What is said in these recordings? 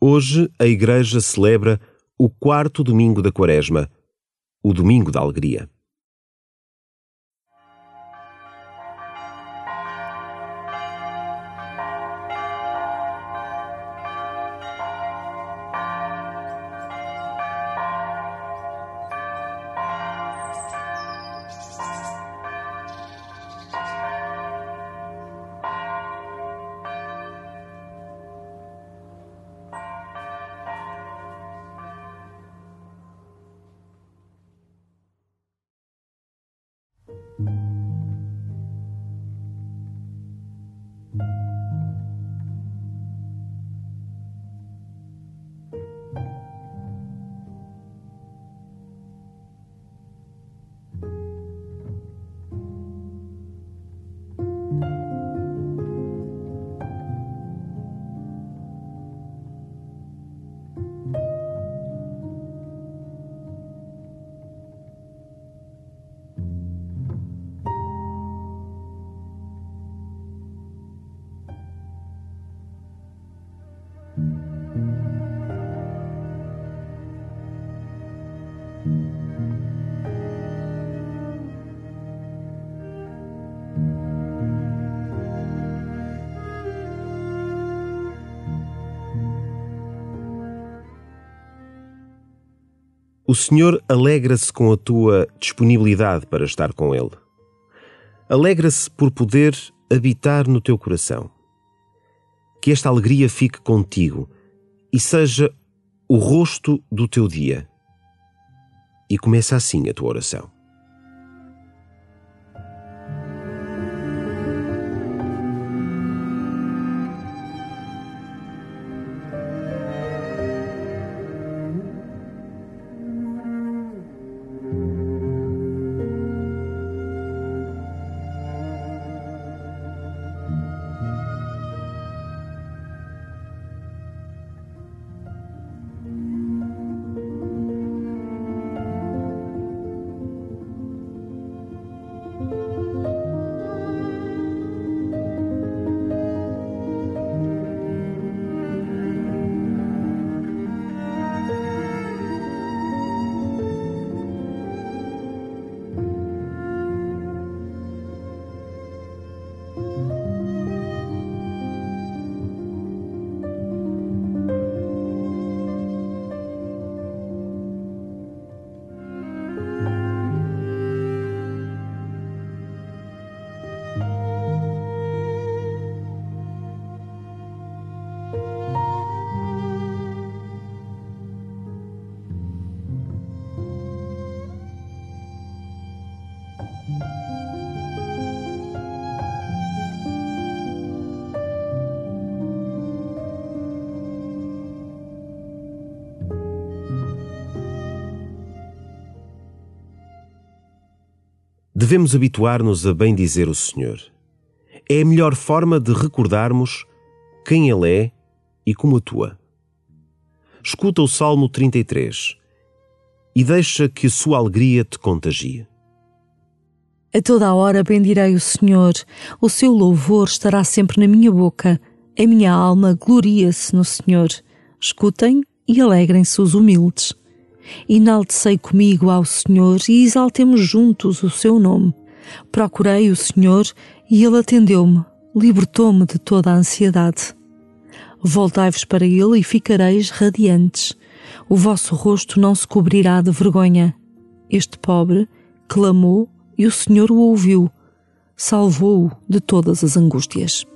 Hoje a Igreja celebra o quarto domingo da Quaresma, o Domingo da Alegria. O Senhor alegra-se com a tua disponibilidade para estar com Ele. Alegra-se por poder habitar no teu coração. Que esta alegria fique contigo e seja o rosto do teu dia. E começa assim a tua oração. Devemos habituar-nos a bem dizer o Senhor. É a melhor forma de recordarmos quem Ele é e como atua. Escuta o Salmo 33 e deixa que a sua alegria te contagie. A toda a hora bendirei o Senhor, o seu louvor estará sempre na minha boca. A minha alma gloria-se no Senhor. Escutem e alegrem-se os humildes. Enaltecei comigo ao Senhor e exaltemos juntos o seu nome. Procurei o Senhor e ele atendeu-me, libertou-me de toda a ansiedade. Voltai-vos para ele e ficareis radiantes. O vosso rosto não se cobrirá de vergonha. Este pobre clamou e o Senhor o ouviu, salvou-o de todas as angústias.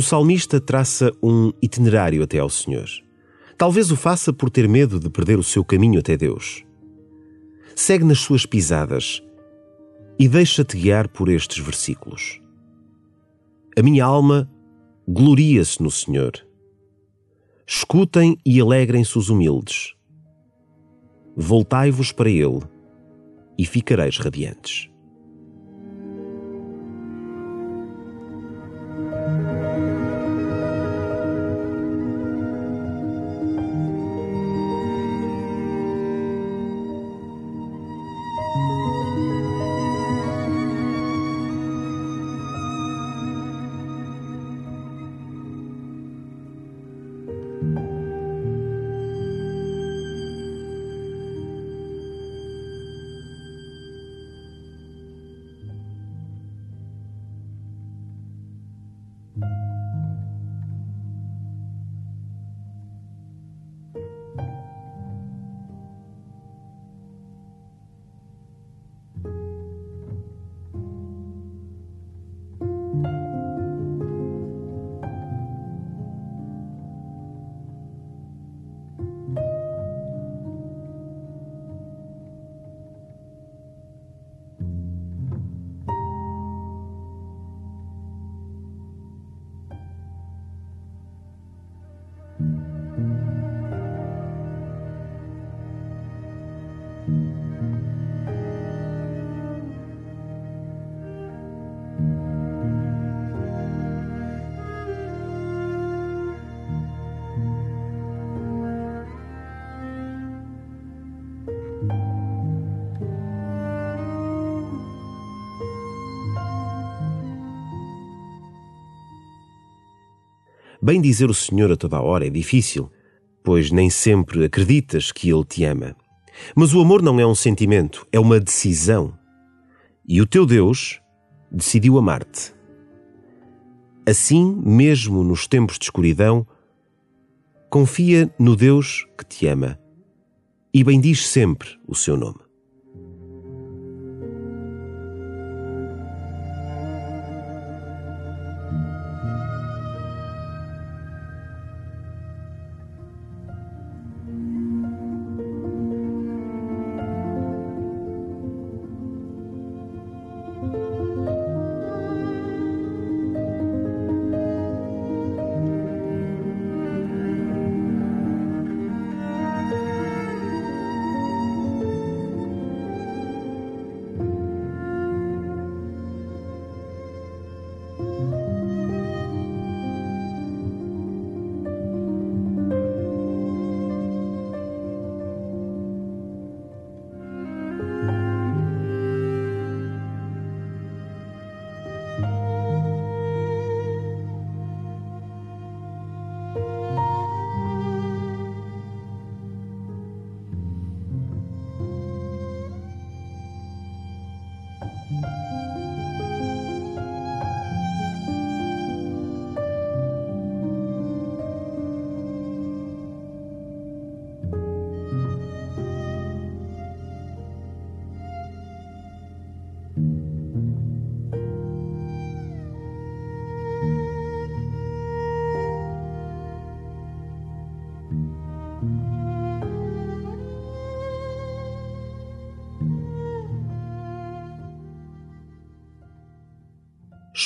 O salmista traça um itinerário até ao Senhor. Talvez o faça por ter medo de perder o seu caminho até Deus. Segue nas suas pisadas e deixa-te guiar por estes versículos. A minha alma gloria-se no Senhor. Escutem e alegrem-se os humildes. Voltai-vos para Ele e ficareis radiantes. Bem dizer o Senhor a toda a hora é difícil, pois nem sempre acreditas que Ele te ama. Mas o amor não é um sentimento, é uma decisão. E o teu Deus decidiu amar-te. Assim, mesmo nos tempos de escuridão, confia no Deus que te ama e bendiz sempre o seu nome.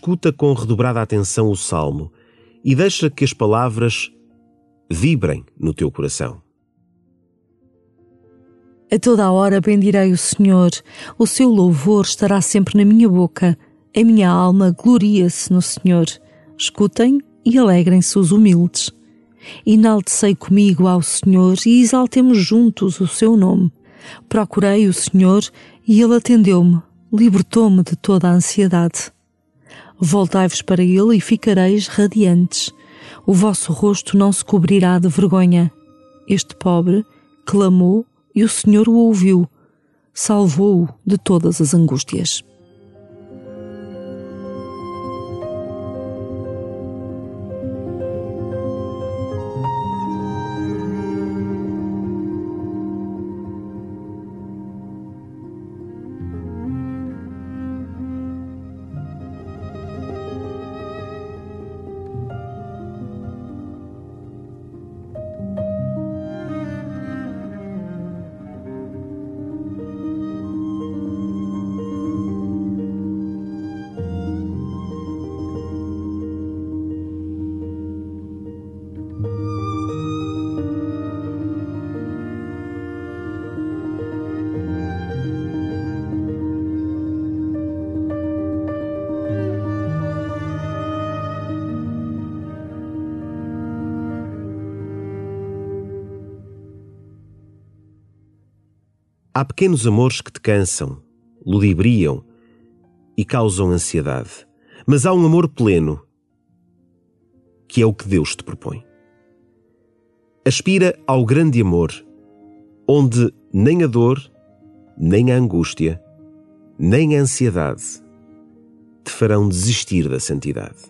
Escuta com redobrada atenção o salmo e deixa que as palavras vibrem no teu coração. A toda a hora bendirei o Senhor, o seu louvor estará sempre na minha boca, a minha alma gloria-se no Senhor. Escutem e alegrem-se os humildes. Enaltecei comigo ao Senhor e exaltemos juntos o seu nome. Procurei o Senhor e ele atendeu-me, libertou-me de toda a ansiedade. Voltai-vos para ele e ficareis radiantes. O vosso rosto não se cobrirá de vergonha. Este pobre clamou e o Senhor o ouviu, salvou-o de todas as angústias. Há pequenos amores que te cansam, ludibriam e causam ansiedade. Mas há um amor pleno, que é o que Deus te propõe. Aspira ao grande amor, onde nem a dor, nem a angústia, nem a ansiedade te farão desistir da santidade.